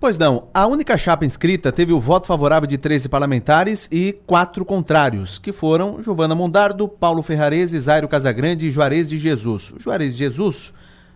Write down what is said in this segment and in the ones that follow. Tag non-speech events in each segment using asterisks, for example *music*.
Pois não, a única chapa inscrita teve o voto favorável de 13 parlamentares e quatro contrários, que foram Giovana Mondardo, Paulo Ferrarese, Zairo Casagrande e Juarez de Jesus. O Juarez de Jesus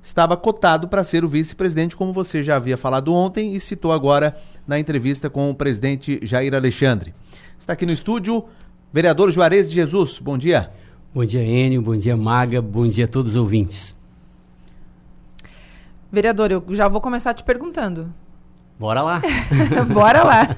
estava cotado para ser o vice-presidente, como você já havia falado ontem e citou agora na entrevista com o presidente Jair Alexandre. Está aqui no estúdio, vereador Juarez de Jesus. Bom dia. Bom dia, Enio. Bom dia, Maga. Bom dia a todos os ouvintes. Vereador, eu já vou começar te perguntando. Bora lá. *laughs* Bora lá,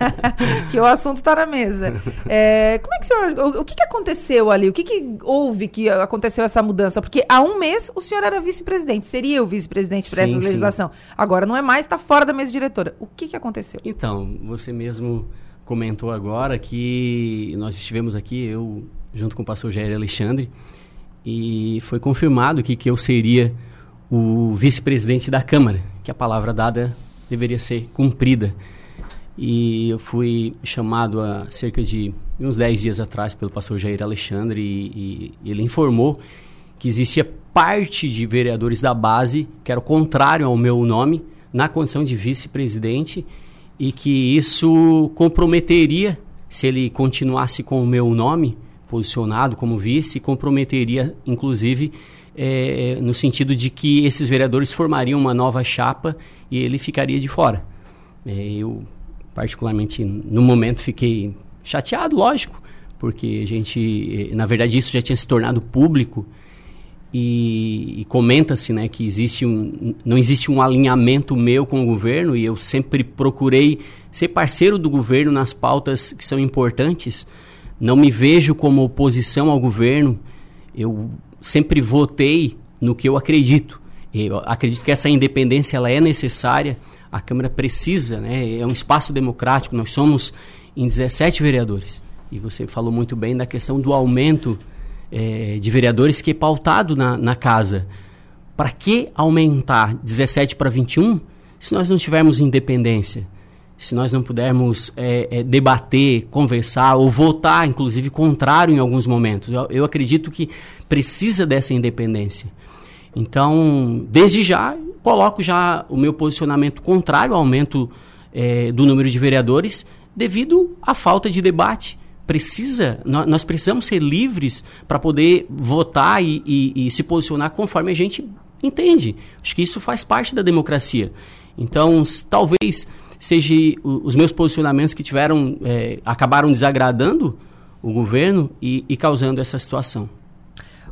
que o assunto está na mesa. É, como é que o senhor, o, o, que, que aconteceu ali? O que, que houve que aconteceu essa mudança? Porque há um mês o senhor era vice-presidente, seria o vice-presidente para essa legislação. Sim. Agora não é mais, está fora da mesa diretora. O que, que aconteceu? Então, você mesmo comentou agora que nós estivemos aqui, eu junto com o pastor Jair Alexandre, e foi confirmado que, que eu seria o vice-presidente da Câmara, que a palavra dada deveria ser cumprida. E eu fui chamado há cerca de uns 10 dias atrás pelo pastor Jair Alexandre e, e ele informou que existia parte de vereadores da base que era contrário ao meu nome na condição de vice-presidente e que isso comprometeria, se ele continuasse com o meu nome posicionado como vice, comprometeria inclusive é, no sentido de que esses vereadores formariam uma nova chapa e ele ficaria de fora. É, eu, particularmente, no momento, fiquei chateado, lógico, porque a gente, é, na verdade, isso já tinha se tornado público e, e comenta-se né, que existe um, não existe um alinhamento meu com o governo e eu sempre procurei ser parceiro do governo nas pautas que são importantes. Não me vejo como oposição ao governo. Eu sempre votei no que eu acredito. Eu acredito que essa independência ela é necessária. A Câmara precisa, né? É um espaço democrático. Nós somos em 17 vereadores. E você falou muito bem da questão do aumento é, de vereadores que é pautado na, na casa. Para que aumentar 17 para 21 se nós não tivermos independência? Se nós não pudermos é, é, debater, conversar ou votar, inclusive, contrário em alguns momentos? Eu, eu acredito que precisa dessa independência. Então, desde já, coloco já o meu posicionamento contrário ao aumento é, do número de vereadores devido à falta de debate precisa, nós, precisamos ser livres para poder votar e, e, e, se posicionar conforme a gente entende. Acho que isso faz parte da democracia. Então, talvez seja os meus posicionamentos que tiveram, é, acabaram desagradando o governo e, e causando essa situação.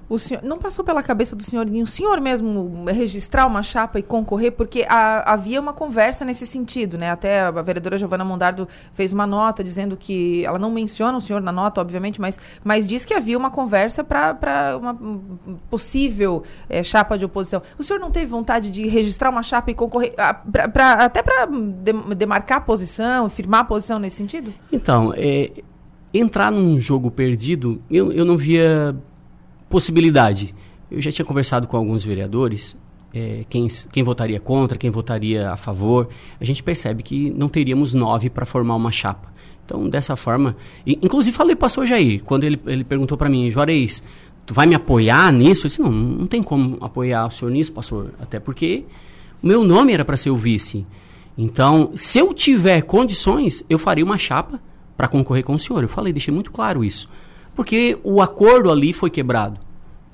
O senhor não passou pela cabeça do senhor o senhor mesmo registrar uma chapa e concorrer, porque a, havia uma conversa nesse sentido, né? Até a vereadora Giovana Mondardo fez uma nota dizendo que ela não menciona o senhor na nota, obviamente, mas, mas diz que havia uma conversa para uma possível é, chapa de oposição. O senhor não teve vontade de registrar uma chapa e concorrer, a, pra, pra, até para demarcar a posição, firmar a posição nesse sentido? Então, é, entrar num jogo perdido, eu, eu não via possibilidade. Eu já tinha conversado com alguns vereadores, é, quem, quem votaria contra, quem votaria a favor. A gente percebe que não teríamos nove para formar uma chapa. Então, dessa forma. E, inclusive, falei para o pastor Jair, quando ele, ele perguntou para mim, Juarez, tu vai me apoiar nisso? Eu disse, não, não tem como apoiar o senhor nisso, pastor. Até porque o meu nome era para ser o vice. Então, se eu tiver condições, eu faria uma chapa para concorrer com o senhor. Eu falei, deixei muito claro isso porque o acordo ali foi quebrado.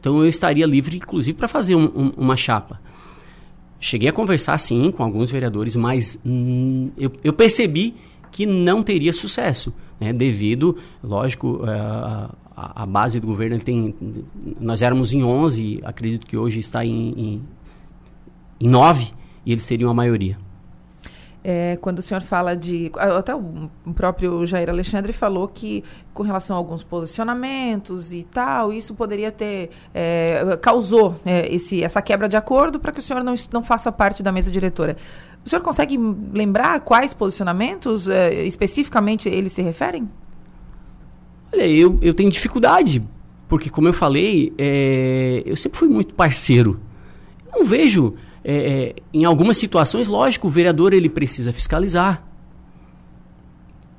Então eu estaria livre, inclusive, para fazer um, um, uma chapa. Cheguei a conversar, sim, com alguns vereadores, mas hum, eu, eu, percebi que não teria sucesso, né, devido, lógico, é, a, a, base do governo, tem, nós éramos em 11, acredito que hoje está em, em, em 9, e eles teriam a maioria. É, quando o senhor fala de. Até o próprio Jair Alexandre falou que, com relação a alguns posicionamentos e tal, isso poderia ter. É, causou é, esse, essa quebra de acordo para que o senhor não, não faça parte da mesa diretora. O senhor consegue lembrar quais posicionamentos é, especificamente eles se referem? Olha, eu, eu tenho dificuldade, porque, como eu falei, é, eu sempre fui muito parceiro. Não vejo é, é, em algumas situações, lógico, o vereador ele precisa fiscalizar.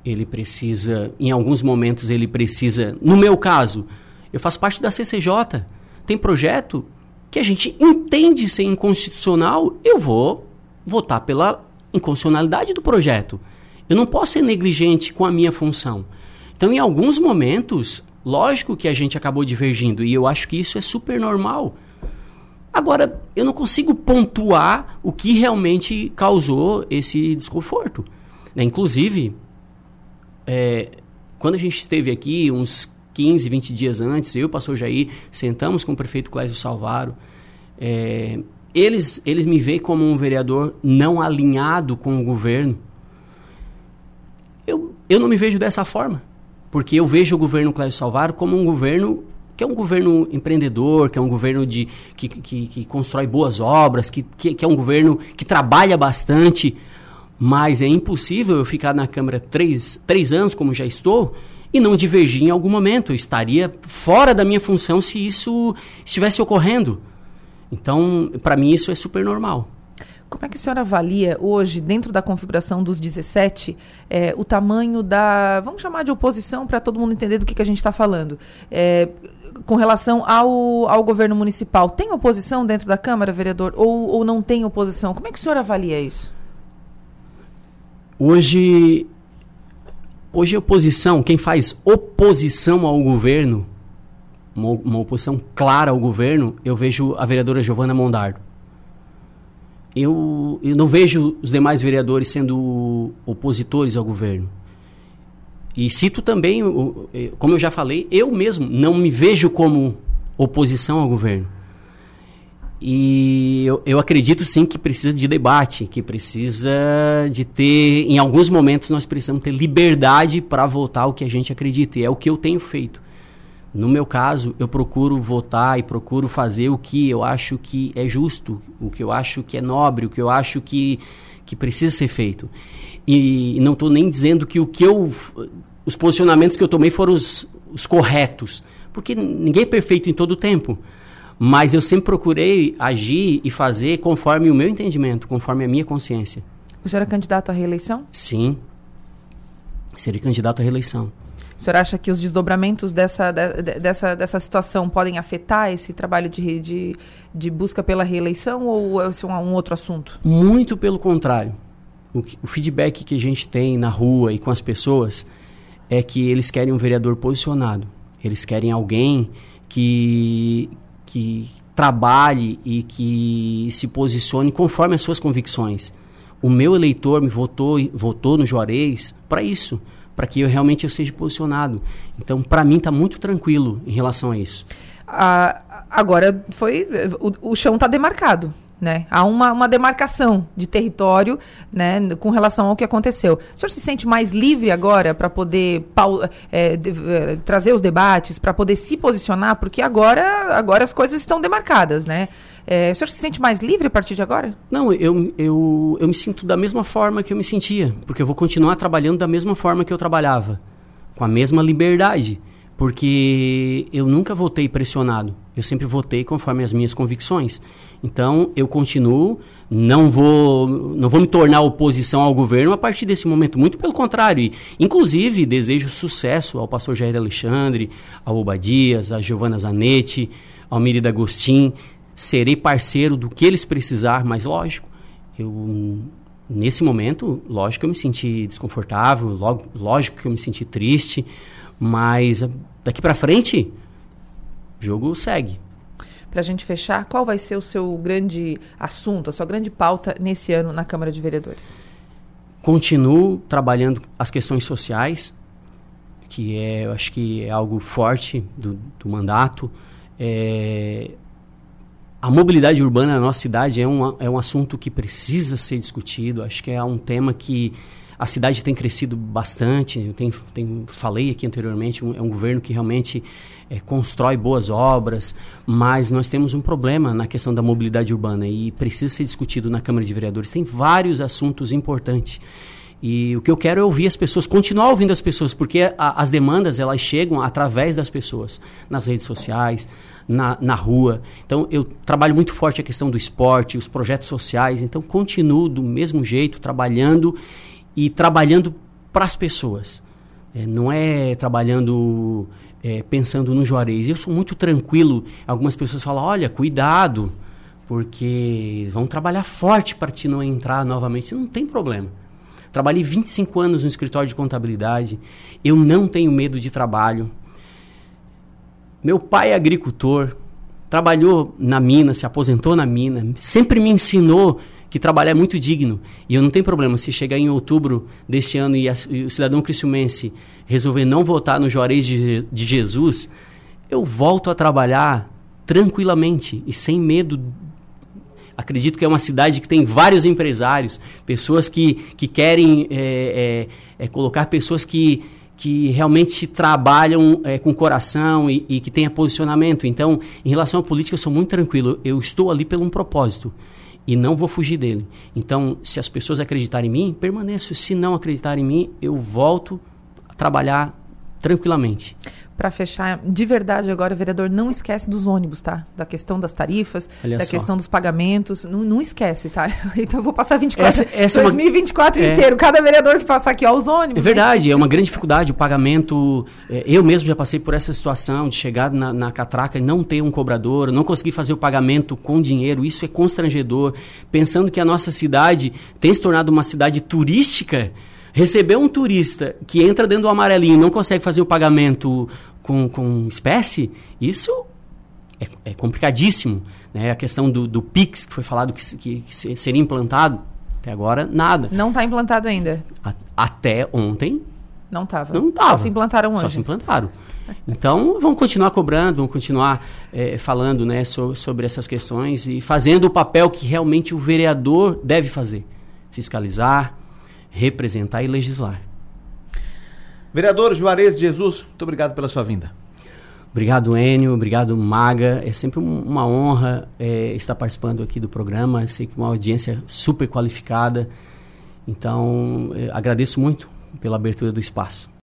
Ele precisa, em alguns momentos, ele precisa. No meu caso, eu faço parte da CCJ. Tem projeto que a gente entende ser inconstitucional, eu vou votar pela inconstitucionalidade do projeto. Eu não posso ser negligente com a minha função. Então, em alguns momentos, lógico que a gente acabou divergindo e eu acho que isso é super normal. Agora, eu não consigo pontuar o que realmente causou esse desconforto. Né? Inclusive, é, quando a gente esteve aqui, uns 15, 20 dias antes, eu e o pastor Jair sentamos com o prefeito Clésio Salvaro. É, eles, eles me veem como um vereador não alinhado com o governo. Eu, eu não me vejo dessa forma, porque eu vejo o governo Clésio Salvaro como um governo que é um governo empreendedor, que é um governo de, que, que, que constrói boas obras, que, que, que, é um governo que trabalha bastante, mas é impossível eu ficar na Câmara três, três anos, como já estou, e não divergir em algum momento. Eu estaria fora da minha função se isso estivesse ocorrendo. Então, para mim, isso é super normal. Como é que a senhora avalia hoje, dentro da configuração dos 17, é, o tamanho da. Vamos chamar de oposição para todo mundo entender do que, que a gente está falando. É, com relação ao, ao governo municipal, tem oposição dentro da Câmara, vereador? Ou, ou não tem oposição? Como é que o senhor avalia isso? Hoje, hoje oposição, quem faz oposição ao governo, uma, uma oposição clara ao governo, eu vejo a vereadora Giovana Mondardo. Eu, eu não vejo os demais vereadores sendo opositores ao governo. E cito também, como eu já falei, eu mesmo não me vejo como oposição ao governo. E eu, eu, acredito sim que precisa de debate, que precisa de ter, em alguns momentos nós precisamos ter liberdade para votar o que a gente acredita, e é o que eu tenho feito. No meu caso, eu procuro votar e procuro fazer o que eu acho que é justo, o que eu acho que é nobre, o que eu acho que, que precisa ser feito. E, e não estou nem dizendo que o que eu. os posicionamentos que eu tomei foram os, os corretos, porque ninguém é perfeito em todo o tempo. Mas eu sempre procurei agir e fazer conforme o meu entendimento, conforme a minha consciência. O senhor é candidato à reeleição? Sim. Seria candidato à reeleição. O senhor acha que os desdobramentos dessa, de, dessa, dessa situação podem afetar esse trabalho de, de, de busca pela reeleição ou é um, um outro assunto? Muito pelo contrário. O, o feedback que a gente tem na rua e com as pessoas é que eles querem um vereador posicionado. Eles querem alguém que, que trabalhe e que se posicione conforme as suas convicções. O meu eleitor me votou, votou no Juarez para isso, para que eu realmente eu seja posicionado. Então, para mim está muito tranquilo em relação a isso. Ah, agora foi o, o chão está demarcado. Né? Há uma, uma demarcação de território né, com relação ao que aconteceu. O senhor se sente mais livre agora para poder é, de, é, trazer os debates, para poder se posicionar? Porque agora, agora as coisas estão demarcadas, né? É, o senhor se sente mais livre a partir de agora? Não, eu, eu, eu me sinto da mesma forma que eu me sentia, porque eu vou continuar trabalhando da mesma forma que eu trabalhava, com a mesma liberdade, porque eu nunca votei pressionado, eu sempre votei conforme as minhas convicções. Então, eu continuo, não vou, não vou me tornar oposição ao governo a partir desse momento, muito pelo contrário. E, inclusive, desejo sucesso ao pastor Jair Alexandre, ao Obadias, a Giovana Zanetti, ao Miri D'Agostin. Serei parceiro do que eles precisar, mas lógico, eu nesse momento, lógico que eu me senti desconfortável, lógico que eu me senti triste, mas daqui para frente, o jogo segue para a gente fechar, qual vai ser o seu grande assunto, a sua grande pauta nesse ano na Câmara de Vereadores? Continuo trabalhando as questões sociais, que é, eu acho que é algo forte do, do mandato. É, a mobilidade urbana na nossa cidade é um, é um assunto que precisa ser discutido. Acho que é um tema que a cidade tem crescido bastante. Eu tenho, tenho, falei aqui anteriormente, um, é um governo que realmente é, constrói boas obras, mas nós temos um problema na questão da mobilidade urbana e precisa ser discutido na Câmara de Vereadores. Tem vários assuntos importantes. E o que eu quero é ouvir as pessoas, continuar ouvindo as pessoas, porque a, as demandas elas chegam através das pessoas, nas redes sociais, na, na rua. Então eu trabalho muito forte a questão do esporte, os projetos sociais. Então continuo do mesmo jeito, trabalhando e trabalhando para as pessoas. É, não é trabalhando é, pensando no Juarez. Eu sou muito tranquilo. Algumas pessoas falam: olha, cuidado, porque vão trabalhar forte para te não entrar novamente, não tem problema. Trabalhei 25 anos no escritório de contabilidade, eu não tenho medo de trabalho. Meu pai é agricultor, trabalhou na mina, se aposentou na mina, sempre me ensinou que trabalhar é muito digno. E eu não tenho problema se chegar em outubro deste ano e, a, e o cidadão cristiumense resolver não votar no Juarez de, de Jesus, eu volto a trabalhar tranquilamente e sem medo acredito que é uma cidade que tem vários empresários, pessoas que, que querem é, é, é, colocar pessoas que, que realmente trabalham é, com coração e, e que tenham posicionamento. Então, em relação à política, eu sou muito tranquilo. Eu estou ali pelo um propósito e não vou fugir dele. Então, se as pessoas acreditarem em mim, permaneço. Se não acreditarem em mim, eu volto a trabalhar tranquilamente para fechar, de verdade agora, o vereador não esquece dos ônibus, tá? Da questão das tarifas, Olha da só. questão dos pagamentos, não, não esquece, tá? *laughs* Então eu vou passar 24, essa, essa 2024 é uma... inteiro, é... cada vereador que passar aqui, ó, os ônibus. É verdade, é uma grande dificuldade o pagamento. É, eu mesmo já passei por essa situação de chegar na, na catraca e não ter um cobrador, não conseguir fazer o pagamento com dinheiro, isso é constrangedor. Pensando que a nossa cidade tem se tornado uma cidade turística, Receber um turista que entra dentro do amarelinho e não consegue fazer o pagamento com, com espécie, isso é, é complicadíssimo. Né? A questão do, do PIX, que foi falado que, que, que seria implantado, até agora, nada. Não está implantado ainda? A, até ontem. Não estava. Não estava. Só se implantaram hoje. Só se implantaram. Então, vamos continuar cobrando, vamos continuar é, falando né, so, sobre essas questões e fazendo o papel que realmente o vereador deve fazer: fiscalizar, representar e legislar. Vereador Juarez Jesus, muito obrigado pela sua vinda. Obrigado, Enio. Obrigado, Maga. É sempre uma honra é, estar participando aqui do programa. Sei que uma audiência super qualificada. Então, é, agradeço muito pela abertura do espaço.